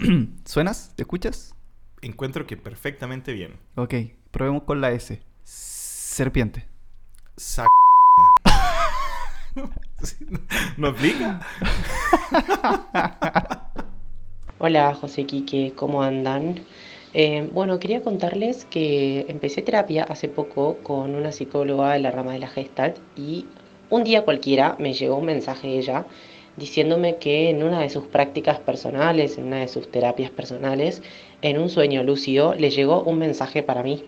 ¿Suenas? ¿Te escuchas? Encuentro que perfectamente bien. Ok, probemos con la S. Serpiente. Sa ¿No aplica? Hola José Quique, ¿cómo andan? Eh, bueno, quería contarles que empecé terapia hace poco con una psicóloga de la rama de la Gestalt y un día cualquiera me llegó un mensaje de ella diciéndome que en una de sus prácticas personales, en una de sus terapias personales, en un sueño lúcido, le llegó un mensaje para mí.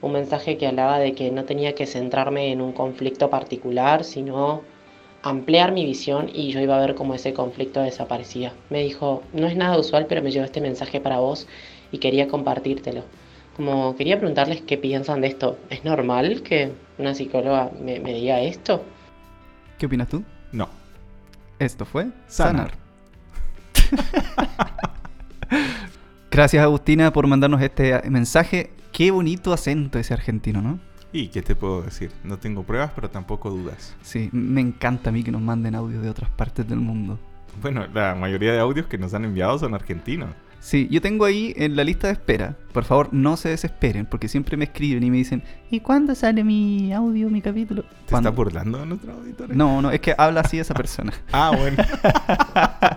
Un mensaje que hablaba de que no tenía que centrarme en un conflicto particular, sino ampliar mi visión y yo iba a ver cómo ese conflicto desaparecía. Me dijo, no es nada usual, pero me llegó este mensaje para vos y quería compartírtelo. Como quería preguntarles qué piensan de esto. ¿Es normal que una psicóloga me, me diga esto? ¿Qué opinas tú? No. Esto fue Sanar. Gracias Agustina por mandarnos este mensaje. Qué bonito acento ese argentino, ¿no? ¿Y qué te puedo decir? No tengo pruebas, pero tampoco dudas. Sí, me encanta a mí que nos manden audios de otras partes del mundo. Bueno, la mayoría de audios que nos han enviado son argentinos. Sí, yo tengo ahí en la lista de espera. Por favor, no se desesperen, porque siempre me escriben y me dicen, ¿y cuándo sale mi audio, mi capítulo? ¿Te ¿Cuándo? estás burlando de nuestros auditores? No, no, es que habla así esa persona. Ah, bueno.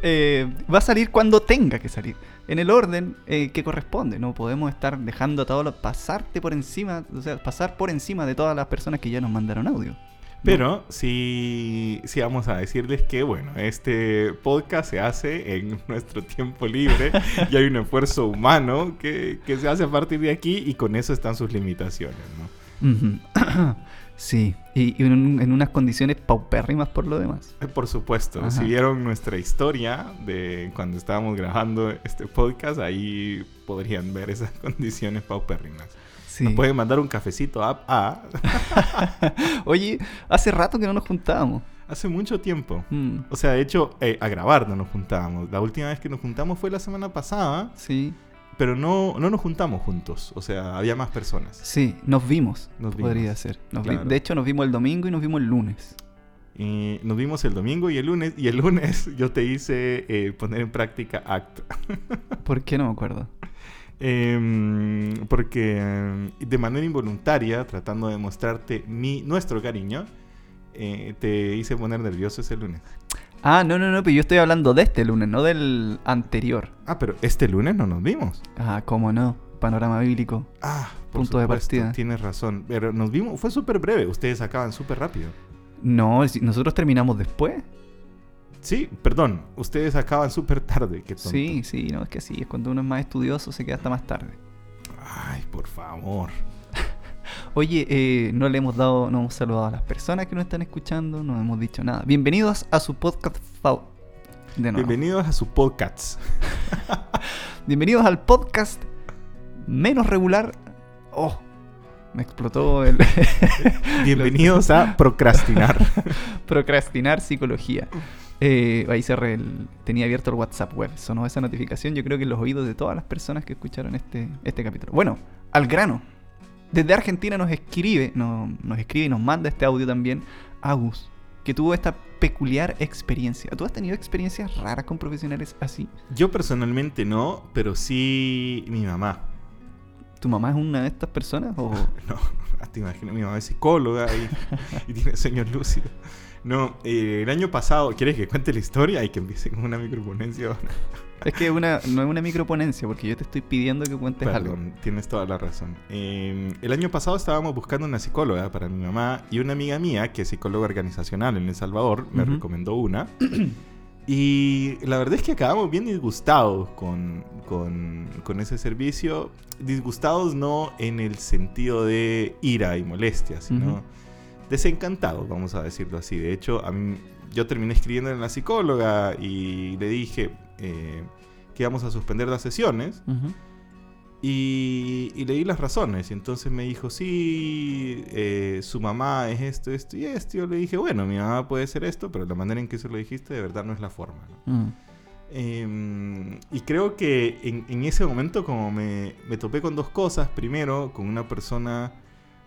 Eh, va a salir cuando tenga que salir. En el orden eh, que corresponde. No podemos estar dejando a todos los pasarte por encima, o sea, pasar por encima de todas las personas que ya nos mandaron audio. Pero sí, sí vamos a decirles que, bueno, este podcast se hace en nuestro tiempo libre y hay un esfuerzo humano que, que se hace a partir de aquí y con eso están sus limitaciones, ¿no? Sí, y, y en, en unas condiciones paupérrimas por lo demás. Eh, Por supuesto, Ajá. si vieron nuestra historia de cuando estábamos grabando este podcast, ahí podrían ver esas condiciones paupérrimas. Sí. Nos pueden mandar un cafecito a, a Oye, hace rato que no nos juntábamos. hace mucho tiempo. Mm, O sea, de hecho, eh, a grabar no nos juntábamos. La última vez que nos juntamos fue la semana pasada, sí, pero no, no nos juntamos juntos. O sea, había más personas. sí, nos vimos. Nos podría vimos, ser. Nos vi- claro. de hecho, nos vimos el domingo y nos vimos el lunes. Y nos vimos el domingo y el lunes. Y el lunes yo te hice eh, poner en práctica ACT. ¿Por qué no me acuerdo? Em, porque em, de manera involuntaria, tratando de mostrarte mi, nuestro cariño, eh, te hice poner nervioso ese lunes. Ah, no, no, no, pero yo estoy hablando de este lunes, no del anterior. Ah, pero este lunes no nos vimos. Ah, cómo no. Panorama bíblico. Ah, por Punto de partida. Tienes razón. Pero nos vimos, fue súper breve. Ustedes acaban súper rápido. No, nosotros terminamos después. Sí, perdón. Ustedes acaban súper tarde. Qué tonto. Sí, sí, no, es que sí, es cuando uno es más estudioso se queda hasta más tarde. Ay, por favor. Oye, eh, no le hemos dado, no hemos saludado a las personas que nos están escuchando, no hemos dicho nada. Bienvenidos a su podcast de nuevo. Bienvenidos a su podcast. Bienvenidos al podcast menos regular. Oh, me explotó el Bienvenidos a Procrastinar. procrastinar psicología. Eh, ahí cerré el, tenía abierto el WhatsApp web. Sonó esa notificación, yo creo que en los oídos de todas las personas que escucharon este, este capítulo. Bueno, al grano. Desde Argentina nos escribe, no- nos escribe y nos manda este audio también Agus, que tuvo esta peculiar experiencia. ¿Tú has tenido experiencias raras con profesionales así? Yo personalmente no, pero sí mi mamá. ¿Tu mamá es una de estas personas? O... No, te imaginas, mi mamá es psicóloga y, y tiene sueños lúcidos. No, eh, el año pasado, ¿quieres que cuente la historia y que empiece con una microponencia? Es que una, no es una microponencia, porque yo te estoy pidiendo que cuentes algo. Tienes toda la razón. Eh, el año pasado estábamos buscando una psicóloga para mi mamá y una amiga mía, que es psicóloga organizacional en El Salvador, me recomendó una. Y la verdad es que acabamos bien disgustados con, con, con ese servicio. Disgustados no en el sentido de ira y molestia, sino. Desencantados, vamos a decirlo así. De hecho, a mí, yo terminé escribiendo en la psicóloga y le dije eh, que íbamos a suspender las sesiones. Y, y leí las razones. Y entonces me dijo, sí, eh, su mamá es esto, esto y esto. Yo le dije, bueno, mi mamá puede ser esto, pero la manera en que se lo dijiste de verdad no es la forma. ¿no? Mm. Em, y creo que en, en ese momento como me, me topé con dos cosas. Primero, con una persona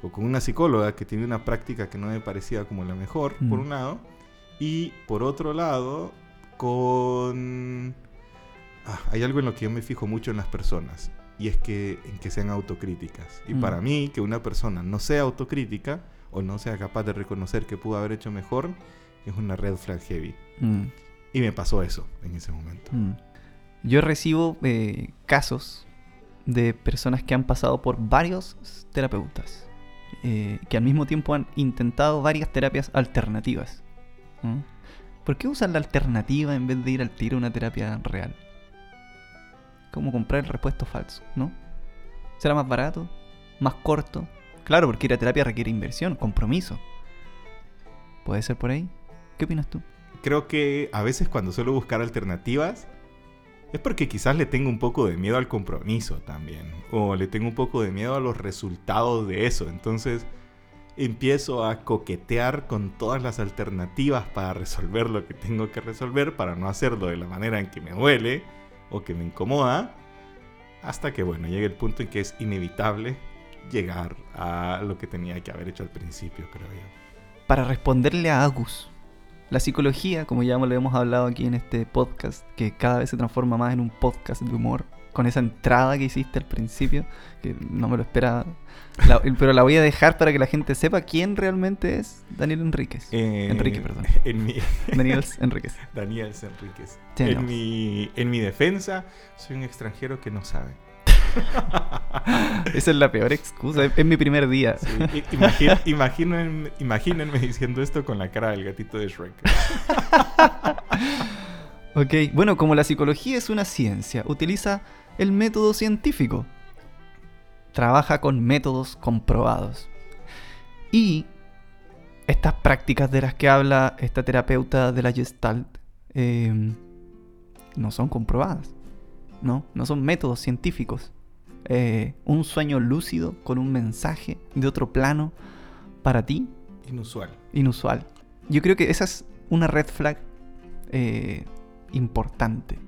o con una psicóloga que tiene una práctica que no me parecía como la mejor, por Mm. un lado. Y por otro lado, con... Ah, hay algo en lo que yo me fijo mucho en las personas y es que en que sean autocríticas. Y Mm. para mí que una persona no sea autocrítica o no sea capaz de reconocer que pudo haber hecho mejor es una red flag heavy. Mm, Y me pasó eso en ese momento. Yo recibo eh, casos de personas que han pasado por varios terapeutas, eh, que al mismo tiempo han intentado varias terapias alternativas. ¿Mm? ¿Por qué usan la alternativa en vez de ir al tiro a una terapia real? Como comprar el repuesto falso, ¿no? ¿Será más barato? ¿Más corto? Claro, porque ir a terapia requiere inversión, compromiso. ¿Puede ser por ahí? ¿Qué opinas tú? Creo que a veces cuando suelo buscar alternativas es porque quizás le tengo un poco de miedo al compromiso también. O le tengo un poco de miedo a los resultados de eso. Entonces empiezo a coquetear con todas las alternativas para resolver lo que tengo que resolver, para no hacerlo de la manera en que me duele o que me incomoda. Hasta que, bueno, llegue el punto en que es inevitable llegar a lo que tenía que haber hecho al principio, creo yo. para responderle a Agus. La psicología, como ya lo hemos hablado aquí en este podcast, que cada vez se transforma más en un podcast de humor, con esa entrada que hiciste al principio, que no me lo esperaba, La- pero la voy a dejar para que la gente sepa quién realmente es Daniel Enríquez. Eh, Enrique, perdón. En mi, Daniel Enríquez. Daniel Enríquez. En, mi, en mi defensa, soy un extranjero que no sabe. Esa es la peor excusa, es, es mi primer día. Sí, imaginen- imagínenme diciendo esto con la cara del gatito de Shrek. Ok, bueno, como la psicología es una ciencia, utiliza el método científico. Trabaja con métodos comprobados. Y estas prácticas de las que habla esta terapeuta de la Gestalt eh, no son comprobadas. No, no son métodos científicos. Eh, un sueño lúcido con un mensaje de otro plano para ti Inusual. inusual. Yo creo que esa es una red flag eh, importante.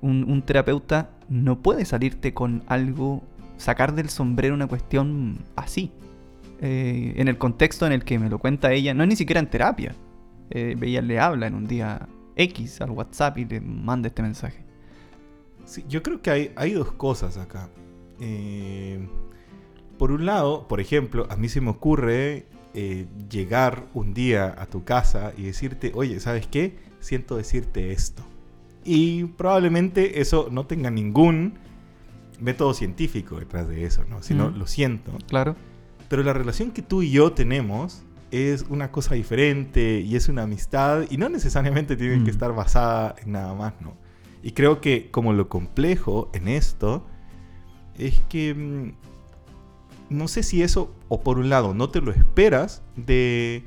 Un, un terapeuta no puede salirte con algo, sacar del sombrero una cuestión así. Eh, en el contexto en el que me lo cuenta ella, no es ni siquiera en terapia. Ella le habla en un día X al WhatsApp y le manda este mensaje. Sí, yo creo que hay, hay dos cosas acá. Eh, por un lado, por ejemplo, a mí se me ocurre eh, llegar un día a tu casa y decirte, oye, ¿sabes qué? Siento decirte esto. Y probablemente eso no tenga ningún método científico detrás de eso, ¿no? Sino Mm. lo siento. Claro. Pero la relación que tú y yo tenemos es una cosa diferente y es una amistad y no necesariamente tiene Mm. que estar basada en nada más, ¿no? Y creo que como lo complejo en esto es que mm, no sé si eso, o por un lado, no te lo esperas de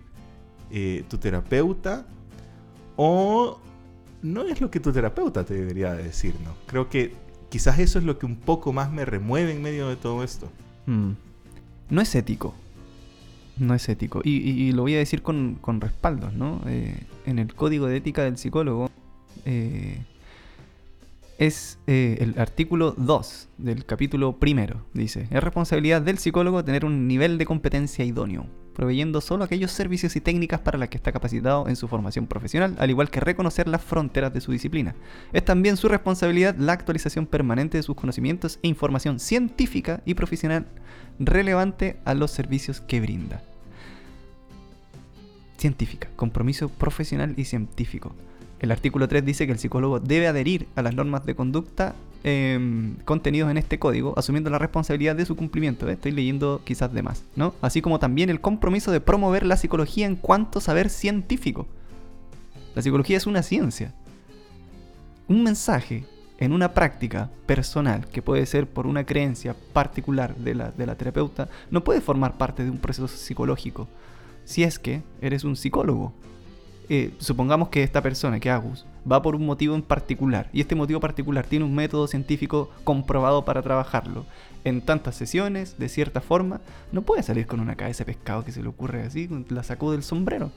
eh, tu terapeuta o no es lo que tu terapeuta te debería de decir, ¿no? Creo que quizás eso es lo que un poco más me remueve en medio de todo esto. Mm. No es ético. No es ético. Y lo voy a decir con, con respaldos, ¿no? Eh, en el código de ética del psicólogo eh, es eh, el artículo 2 del capítulo primero. Dice, es responsabilidad del psicólogo tener un nivel de competencia idóneo, proveyendo solo aquellos servicios y técnicas para las que está capacitado en su formación profesional, al igual que reconocer las fronteras de su disciplina. Es también su responsabilidad la actualización permanente de sus conocimientos e información científica y profesional relevante a los servicios que brinda. Científica, compromiso profesional y científico. El artículo 3 dice que el psicólogo debe adherir a las normas de conducta em, contenidos en este código, asumiendo la responsabilidad de su cumplimiento. ¿eh? Estoy leyendo quizás de más, ¿no? Así como también el compromiso de promover la psicología en cuanto saber científico. La psicología es una ciencia. Un mensaje en una práctica personal, que puede ser por una creencia particular de la, de la terapeuta, no puede formar parte de un proceso psicológico. Si es que eres un psicólogo. Eh, supongamos que esta persona, que Agus, va por un motivo en particular, y este motivo particular tiene un método científico comprobado para trabajarlo. En tantas sesiones, de cierta forma, no puede salir con una cabeza de pescado que se le ocurre así, la sacó del sombrero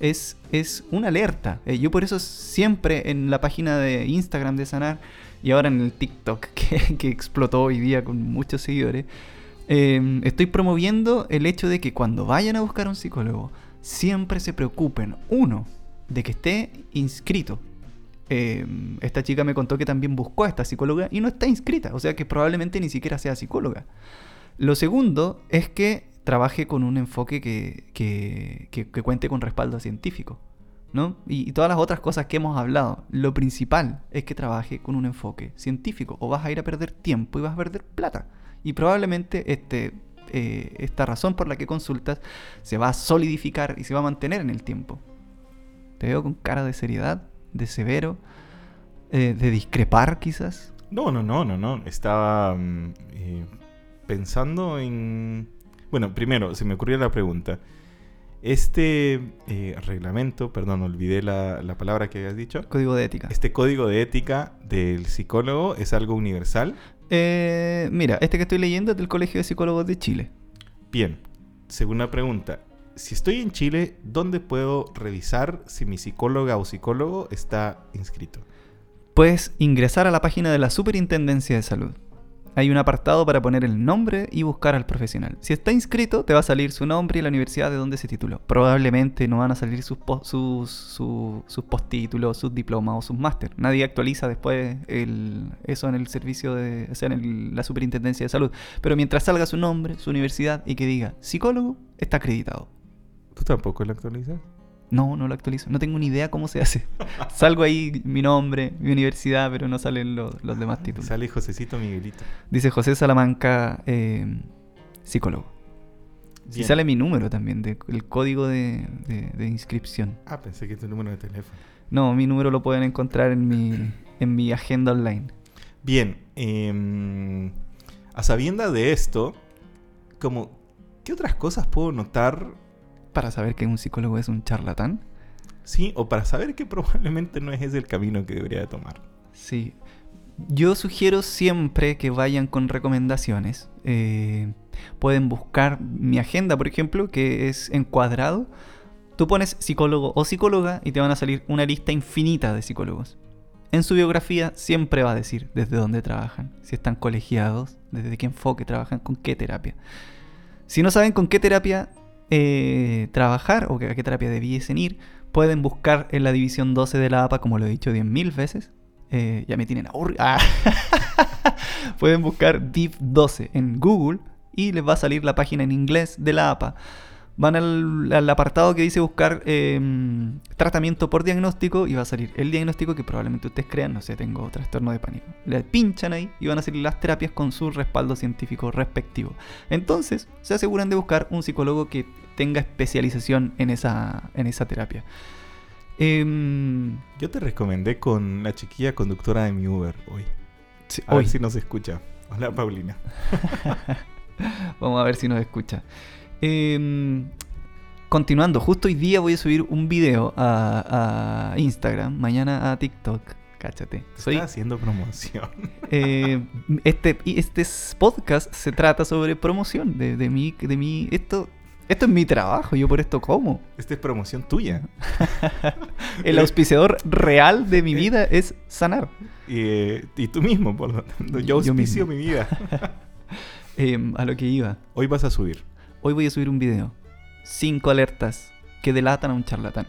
es, es una alerta. Eh, yo por eso siempre en la página de Instagram de Sanar y ahora en el TikTok que, explotó hoy día con muchos seguidores, eh, estoy promoviendo el hecho de que cuando vayan a buscar a un psicólogo, siempre se preocupen, uno, de que esté inscrito eh, esta chica me contó que también buscó a esta psicóloga y no está inscrita, o sea que probablemente ni siquiera sea psicóloga. Lo segundo es que trabaje con un enfoque que, que- que- que cuente con respaldo científico, ¿no? Y, y todas las otras cosas que hemos hablado. Lo principal es que trabaje con un enfoque científico o vas a ir a perder tiempo y vas a perder plata. Y probablemente este, eh, esta razón por la que consultas se va a solidificar y se va a mantener en el tiempo. Te veo con cara de seriedad, de severo, eh, de discrepar quizás. No, no, no, no, no. Estaba mm, eh, pensando en... Bueno, primero, se me ocurrió la pregunta. Este eh, reglamento, perdón, olvidé la, la palabra que habías dicho. Código de ética. Este código de ética del psicólogo es algo universal. Eh, mira, este que estoy leyendo es del Colegio de Psicólogos de Chile. Bien, segunda pregunta. Si estoy en Chile, ¿dónde puedo revisar si mi psicóloga o psicólogo está inscrito? Puedes ingresar a la página de la Superintendencia de Salud. Hay un apartado para poner el nombre y buscar al profesional. Si está inscrito, te va a salir su nombre y la universidad de donde se tituló. Probablemente no van a salir sus, sus, su- sus postítulos, sus diplomas o sus máster. Nadie actualiza después eso en el servicio de, en la Superintendencia de Salud. Pero mientras salga su nombre, su universidad y que diga psicólogo, está acreditado. ¿Tú tampoco lo actualizas? No, no lo actualizo. No tengo ni idea cómo se hace. Salgo ahí mi nombre, mi universidad, pero no salen los, los demás títulos. Sale Josecito Miguelito. Dice José Salamanca, eh, psicólogo. Si Bien. sale mi número también, de- el código de, de- de inscripción. Ah, pensé que es tu número de teléfono. No, mi número lo pueden encontrar en mi, en mi agenda online. Bien, em, a sabienda de esto, como, ¿qué otras cosas puedo notar? Para saber que un psicólogo es un charlatán. Sí, o para saber que probablemente no es ese el camino que debería de tomar. Sí. Yo sugiero siempre que vayan con recomendaciones. Eh, pueden buscar mi agenda, por ejemplo, que es encuadrado. Tú pones psicólogo o psicóloga y te van a salir una lista infinita de psicólogos. En su biografía siempre va a decir desde dónde trabajan, si están colegiados, desde qué enfoque trabajan, con qué terapia. Si no saben con qué terapia eh, trabajar o a qué terapia debiesen ir, pueden buscar en la división 12 de la APA, como lo he dicho 10.000 veces. Eh, ya me tienen aburrido. Ah. pueden buscar Div 12 en Google y les va a salir la página en inglés de la APA. Van al, al apartado que dice buscar eh, tratamiento por diagnóstico y va a salir el diagnóstico que probablemente ustedes crean, no sé, tengo trastorno de pánico. Le pinchan ahí y van a salir las terapias con su respaldo científico respectivo. Entonces, se aseguran de buscar un psicólogo que tenga especialización en esa, en esa terapia. Em, Yo te recomendé con la chiquilla conductora de mi Uber hoy. sí, A hoy. ver si nos escucha. Hola, Paulina. Vamos a ver si nos escucha. Em, continuando, justo hoy día voy a subir un video a, a Instagram, mañana a TikTok. Cáchate. Soy, Está haciendo promoción. eh, este, este podcast se trata sobre promoción de, de mi, de mi, esto, esto es mi trabajo, yo por esto como. Esta es promoción tuya. El auspiciador real de mi vida es sanar. Y, eh, y tú mismo, por lo tanto. Yo auspicio mi vida. Em, a lo que iba. Hoy vas a subir. Hoy voy a subir un video. Cinco alertas que delatan a un charlatán.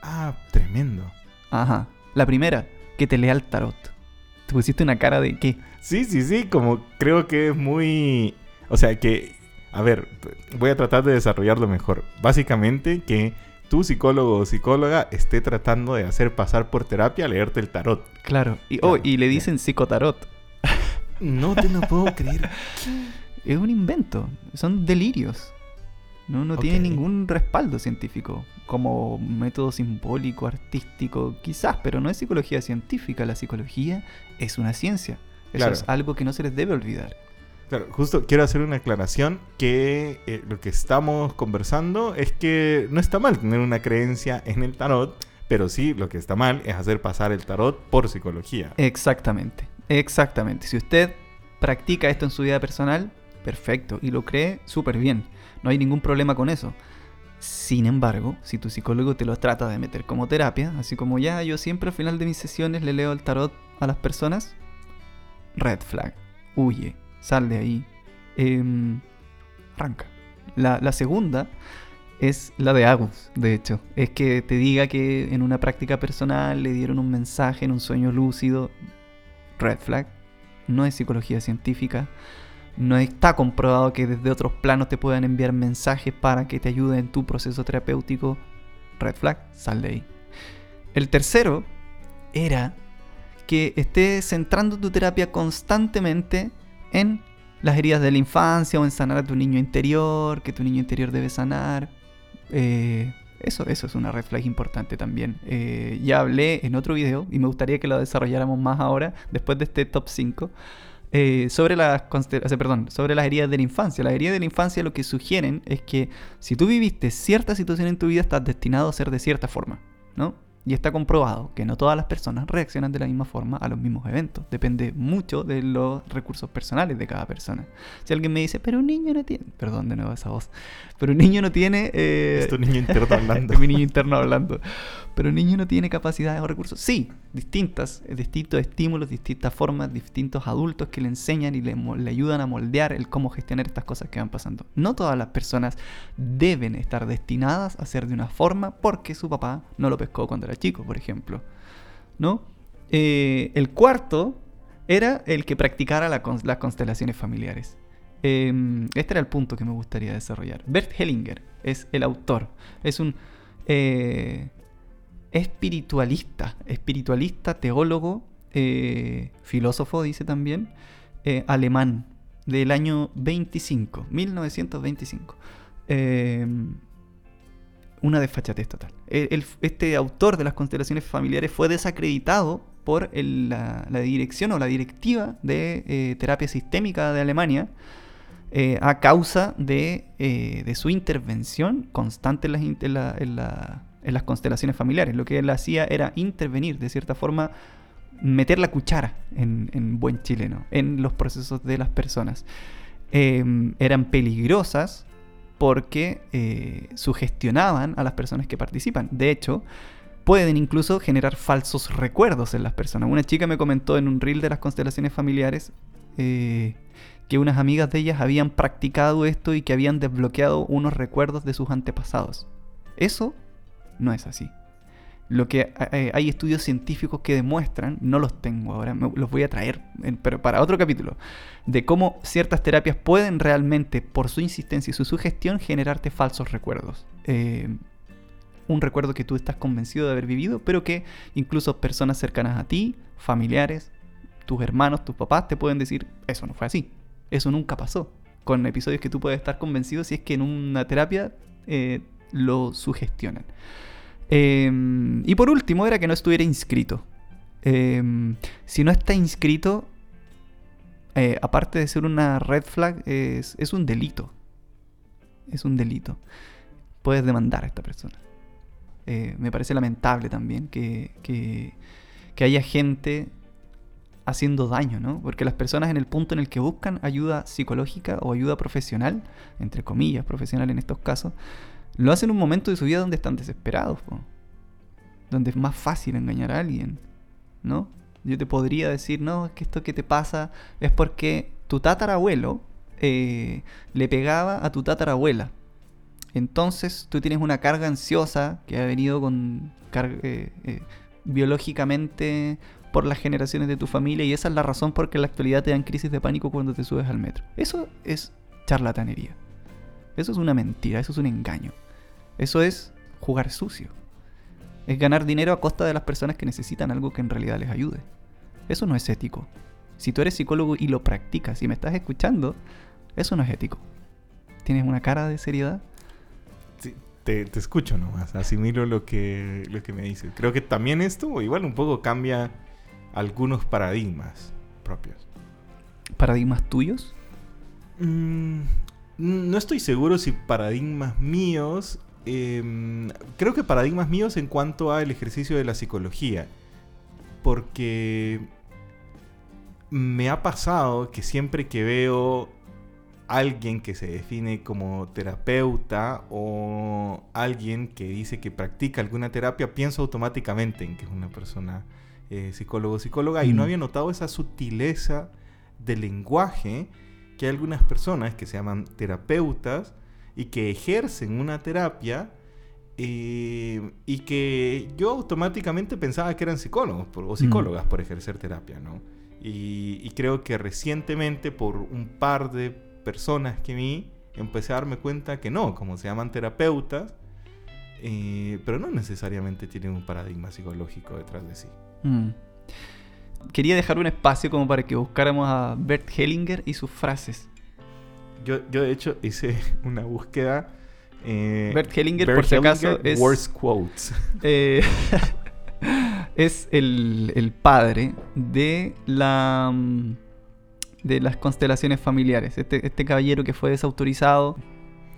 Ah, tremendo. Ajá. La primera, que te lea el tarot. Te pusiste una cara de qué. Sí, sí, sí, como creo que es muy... O sea, que... A ver, voy a tratar de desarrollarlo mejor. Básicamente que tu psicólogo o psicóloga esté tratando de hacer pasar por terapia leerte el tarot. Claro. Y, oh, y le dicen psicotarot. No te lo puedo creer. Es un invento. Son delirios. No, no tiene ningún respaldo científico. Como método simbólico, artístico, quizás, pero no es psicología científica. La psicología es una ciencia. Eso Claro. es algo que no se les debe olvidar. Claro, justo quiero hacer una aclaración que eh, lo que estamos conversando es que no está mal tener una creencia en el tarot, pero sí lo que está mal es hacer pasar el tarot por psicología. Exactamente, exactamente. Si usted practica esto en su vida personal, perfecto, y lo cree súper bien. No hay ningún problema con eso. Sin embargo, si tu psicólogo te lo trata de meter como terapia, así como ya yo siempre al final de mis sesiones le leo el tarot a las personas, red flag, huye, sal de ahí, Em, arranca. La, la segunda es la de Agus, de hecho. Es que te diga que en una práctica personal le dieron un mensaje en un sueño lúcido. Red flag. No es psicología científica. No está comprobado que desde otros planos te puedan enviar mensajes para que te ayuden en tu proceso terapéutico. Red flag, sal de ahí. El tercero era que estés centrando tu terapia constantemente en las heridas de la infancia o en sanar a tu niño interior, que tu niño interior debe sanar. Eh, eso, eso es una red flag importante también. Eh, ya hablé en otro video y me gustaría que lo desarrolláramos más ahora, después de este top 5, eh, sobre, las perdón, sobre las heridas de la infancia. Las heridas de la infancia lo que sugieren es que si tú viviste cierta situación en tu vida, estás destinado a ser de cierta forma, ¿no? Y está comprobado que no todas las personas reaccionan de la misma forma a los mismos eventos. Depende mucho de los recursos personales de cada persona. Si alguien me dice, pero un niño no tiene... Perdón de nuevo esa voz. Pero un niño no tiene... Eh... Es tu niño interno hablando. mi niño interno hablando. Pero un niño no tiene capacidades o recursos. Sí, distintas. Distintos estímulos, distintas formas, distintos adultos que le enseñan y le, le ayudan a moldear el cómo gestionar estas cosas que van pasando. No todas las personas deben estar destinadas a ser de una forma porque su papá no lo pescó cuando era chico, por ejemplo. ¿No? Eh, el cuarto era el que practicara las constelaciones familiares. Em, este era el punto que me gustaría desarrollar. Bert Hellinger es el autor. Es un eh, espiritualista, espiritualista, teólogo, eh, filósofo, dice también, alemán, del año 25, 1925 una desfachatez total. este autor de las constelaciones familiares fue desacreditado por la, dirección o la directiva de eh, terapia sistémica de Alemania eh, a causa eh, de, su intervención constante en, las constelaciones familiares. Lo que él hacía era intervenir, de cierta forma, meter la cuchara en, buen chileno, en los procesos de las personas. eran peligrosas porque eh, sugestionaban a las personas que participan. De hecho, pueden incluso generar falsos recuerdos en las personas. Una chica me comentó en un reel de las constelaciones familiares eh, que unas amigas de ellas habían practicado esto y que habían desbloqueado unos recuerdos de sus antepasados. Eso no es así. Lo que eh, hay estudios científicos que demuestran, no los tengo ahora, los voy a traer, pero para otro capítulo, de cómo ciertas terapias pueden realmente, por su insistencia y su sugestión, generarte falsos recuerdos. Eh, un recuerdo que tú estás convencido de haber vivido, pero que incluso personas cercanas a ti, familiares, tus hermanos, tus papás, te pueden decir, eso no fue así, eso nunca pasó. Con episodios que tú puedes estar convencido si es que en una terapia eh, lo sugestionan. Em, y por último era que no estuviera inscrito. Em, si no está inscrito, eh, aparte de ser una red flag, es, un delito. Es un delito. Puedes demandar a esta persona. Eh, me parece lamentable también que, que, haya gente haciendo daño, ¿no? Porque las personas en el punto en el que buscan ayuda psicológica o ayuda profesional, entre comillas, profesional en estos casos, lo hacen en un momento de su vida donde están desesperados, donde es más fácil engañar a alguien, ¿no? Yo te podría decir, no, es que esto que te pasa es porque tu tatarabuelo eh, le pegaba a tu tatarabuela. Entonces tú tienes una carga ansiosa que ha venido con eh, eh, biológicamente por las generaciones de tu familia y esa es la razón por qué en la actualidad te dan crisis de pánico cuando te subes al metro. Eso es charlatanería. Eso es una mentira, eso es un engaño. Eso es jugar sucio. Es ganar dinero a costa de las personas que necesitan algo que en realidad les ayude. Eso no es ético. Si tú eres psicólogo y lo practicas y me estás escuchando, eso no es ético. ¿Tienes una cara de seriedad? Sí, te, escucho nomás, asimilo lo que, lo que me dices. Creo que también esto igual un poco cambia algunos paradigmas propios. ¿Paradigmas tuyos? Mm, no estoy seguro si paradigmas míos Em, creo que paradigmas míos en cuanto al ejercicio de la psicología. Porque me ha pasado que siempre que veo alguien que se define como terapeuta o alguien que dice que practica alguna terapia, pienso automáticamente en que es una persona eh, psicólogo o psicóloga y no mm. había notado esa sutileza del lenguaje que hay algunas personas que se llaman terapeutas y que ejercen una terapia eh, y que yo automáticamente pensaba que eran psicólogos por- o psicólogas por ejercer terapia, ¿no? Y, y creo que recientemente por un par de personas que vi, empecé a darme cuenta que no, como se llaman terapeutas, eh, pero no necesariamente tienen un paradigma psicológico detrás de sí. Mm. Quería dejar un espacio como para que buscáramos a Bert Hellinger y sus frases. Yo, yo de hecho hice una búsqueda. eh, Bert Hellinger, Bert por si acaso, es, Worst quotes. eh, es el, el padre de la mm, de las constelaciones familiares. Este, este caballero que fue desautorizado.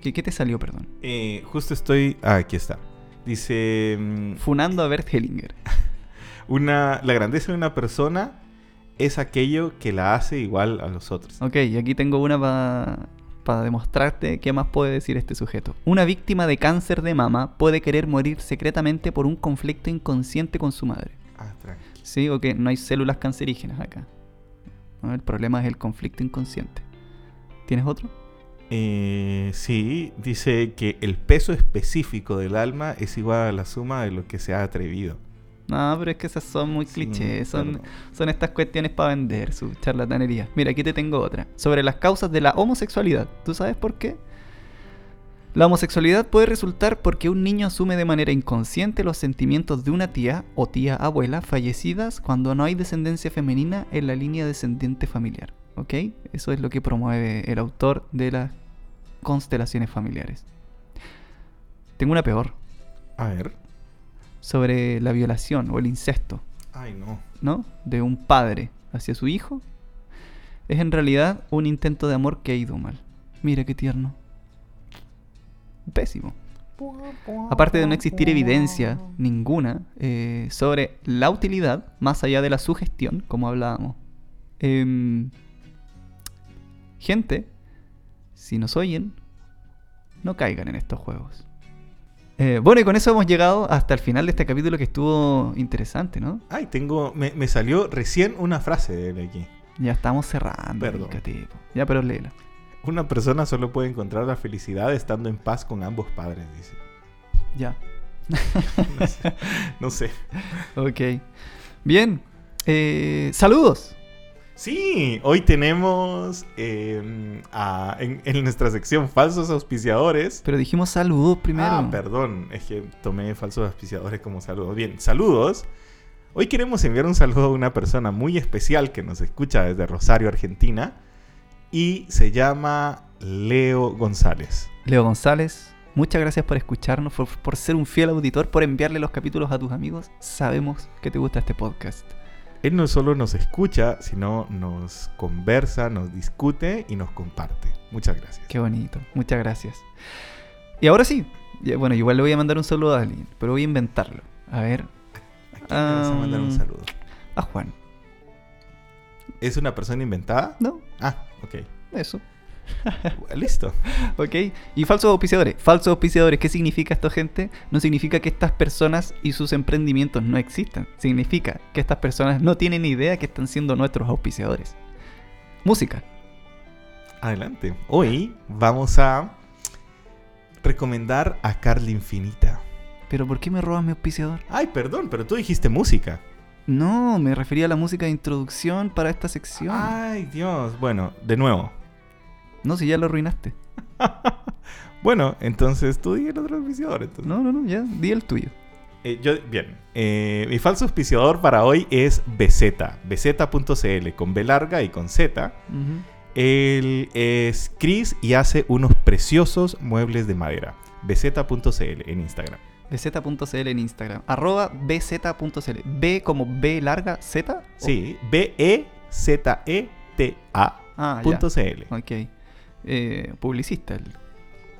¿Qué, qué te salió, perdón? Eh, justo estoy. Ah, aquí está. Dice. mm, Funando a Bert Hellinger. Una, la grandeza de una persona es aquello que la hace igual a los otros. Ok, y aquí tengo una para demostrarte qué más puede decir este sujeto. Una víctima de cáncer de mama puede querer morir secretamente por un conflicto inconsciente con su madre. Ah, tranqui. Sí, ok, no hay células cancerígenas acá. No, El problema es el conflicto inconsciente. ¿Tienes otro? Eh, sí, dice que el peso específico del alma es igual a la suma de lo que se ha atrevido. No, pero es que esas son muy Sí, clichés. Son, son estas cuestiones para vender, su charlatanería. Mira, aquí te tengo otra. Sobre las causas de la homosexualidad. ¿Tú sabes por qué? La homosexualidad puede resultar porque un niño asume de manera inconsciente los sentimientos de una tía o tía abuela fallecidas cuando no hay descendencia femenina en la línea descendiente familiar. ¿Ok? Eso es lo que promueve el autor de las constelaciones familiares. Tengo una peor. A ver. Sobre la violación o el incesto. Ay, no. ¿no? De un padre hacia su hijo, es en realidad un intento de amor que ha ido mal. Mira qué tierno. Pésimo. Aparte de no existir evidencia ninguna eh, sobre la utilidad, más allá de la sugestión, como hablábamos. Em, gente, si nos oyen, no caigan en estos juegos. Eh, bueno, y con eso hemos llegado hasta el final de este capítulo que estuvo interesante, ¿no? Ay, tengo. Me, me salió recién una frase de él aquí. Ya estamos cerrando. Perdón. rica. Ya, pero léela. Una persona solo puede encontrar la felicidad estando en paz con ambos padres, dice. Ya. No sé. No sé. Ok. Bien. Eh, saludos. Sí, hoy tenemos eh, a- en, en nuestra sección falsos auspiciadores. Pero dijimos saludos primero. Ah, perdón, es que tomé falsos auspiciadores como saludos. Bien, saludos. Hoy queremos enviar un saludo a una persona muy especial que nos escucha desde Rosario, Argentina. Y se llama Leo González. Leo González, muchas gracias por escucharnos, por, por ser un fiel auditor, por enviarle los capítulos a tus amigos. Sabemos que te gusta este podcast. Él no solo nos escucha, sino nos conversa, nos discute y nos comparte. Muchas gracias. Qué bonito. Muchas gracias. Y ahora sí. Bueno, igual le voy a mandar un saludo a alguien, pero voy a inventarlo. A ver, ¿A quién le vas a mandar un Um, saludo? a Juan. ¿Es una persona inventada? No, Ah, ok. eso. Listo. ¿Ok? Y falsos auspiciadores. Falsos auspiciadores, ¿qué significa esto, gente? No significa que estas personas y sus emprendimientos no existan. Significa que estas personas no tienen idea que están siendo nuestros auspiciadores. Música. Adelante. Hoy vamos a recomendar a Carla Infinita. ¿Pero por qué me robas mi auspiciador? Ay, perdón, pero tú dijiste música. No, me refería a la música de introducción para esta sección. Ay, Dios. Bueno, de nuevo. No, si ya lo arruinaste. Bueno, entonces tú di el otro auspiciador. entonces. No, no, no, ya, di el tuyo. Eh, yo, bien. Eh, mi falso auspiciador para hoy es BZ. BZ.cl, con B larga y con Z. Él es Chris y hace unos preciosos muebles de madera. BZ.cl en Instagram. bz.cl en Instagram. Arroba bz.cl. B como B larga Z. Sí, B-E-Z-E-T-A. Ah, CL. Ok. Eh, publicista el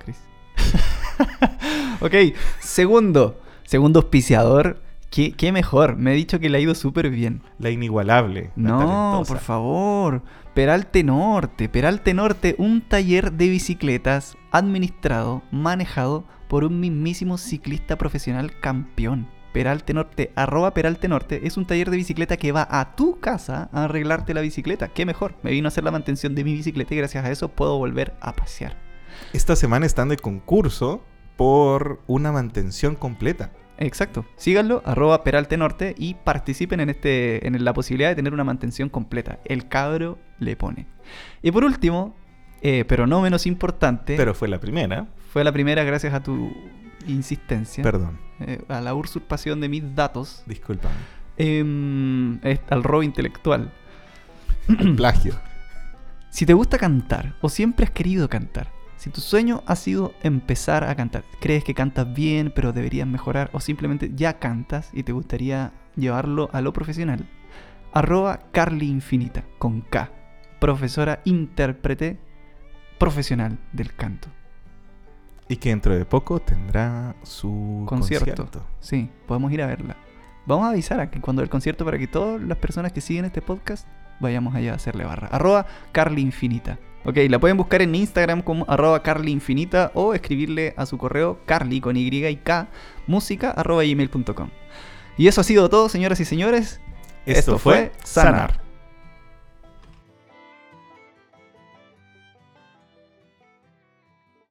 Chris. ok, segundo. Segundo auspiciador. ¿Qué, qué mejor. Me ha dicho que le ha ido súper bien. La inigualable. la No, talentosa. por favor. Peralte Norte. Peralte Norte, un taller de bicicletas administrado, manejado por un mismísimo ciclista profesional campeón. Peralte Norte, arroba Peralte Norte, es un taller de bicicleta que va a tu casa a arreglarte la bicicleta. ¿Qué mejor? Me vino a hacer la mantención de mi bicicleta y gracias a eso puedo volver a pasear. Esta semana están de concurso por una mantención completa. Exacto. Síganlo, arroba Peralte Norte y participen en, este, en la posibilidad de tener una mantención completa. El cabro le pone. Y por último, eh, pero no menos importante, Pero fue la primera. fue la primera gracias a tu insistencia, Perdón, eh, a la usurpación de mis datos, discúlpame. em, es- al robo intelectual. Al plagio. Si te gusta cantar o siempre has querido cantar, si tu sueño ha sido empezar a cantar, crees que cantas bien pero deberías mejorar o simplemente ya cantas y te gustaría llevarlo a lo profesional, arroba Carly Infinita con K, profesora intérprete profesional del canto. Y que dentro de poco tendrá su Concierto. concierto. Sí, podemos ir a verla. Vamos a avisar a que cuando el concierto para que todas las personas que siguen este podcast vayamos allá a hacerle barra. Arroba Carly Infinita. Ok, la pueden buscar en Instagram como arroba Carly Infinita o escribirle a su correo carly con y y k música arroba gmail.com. Y eso ha sido todo, señoras y señores. Esto, fue Sanar.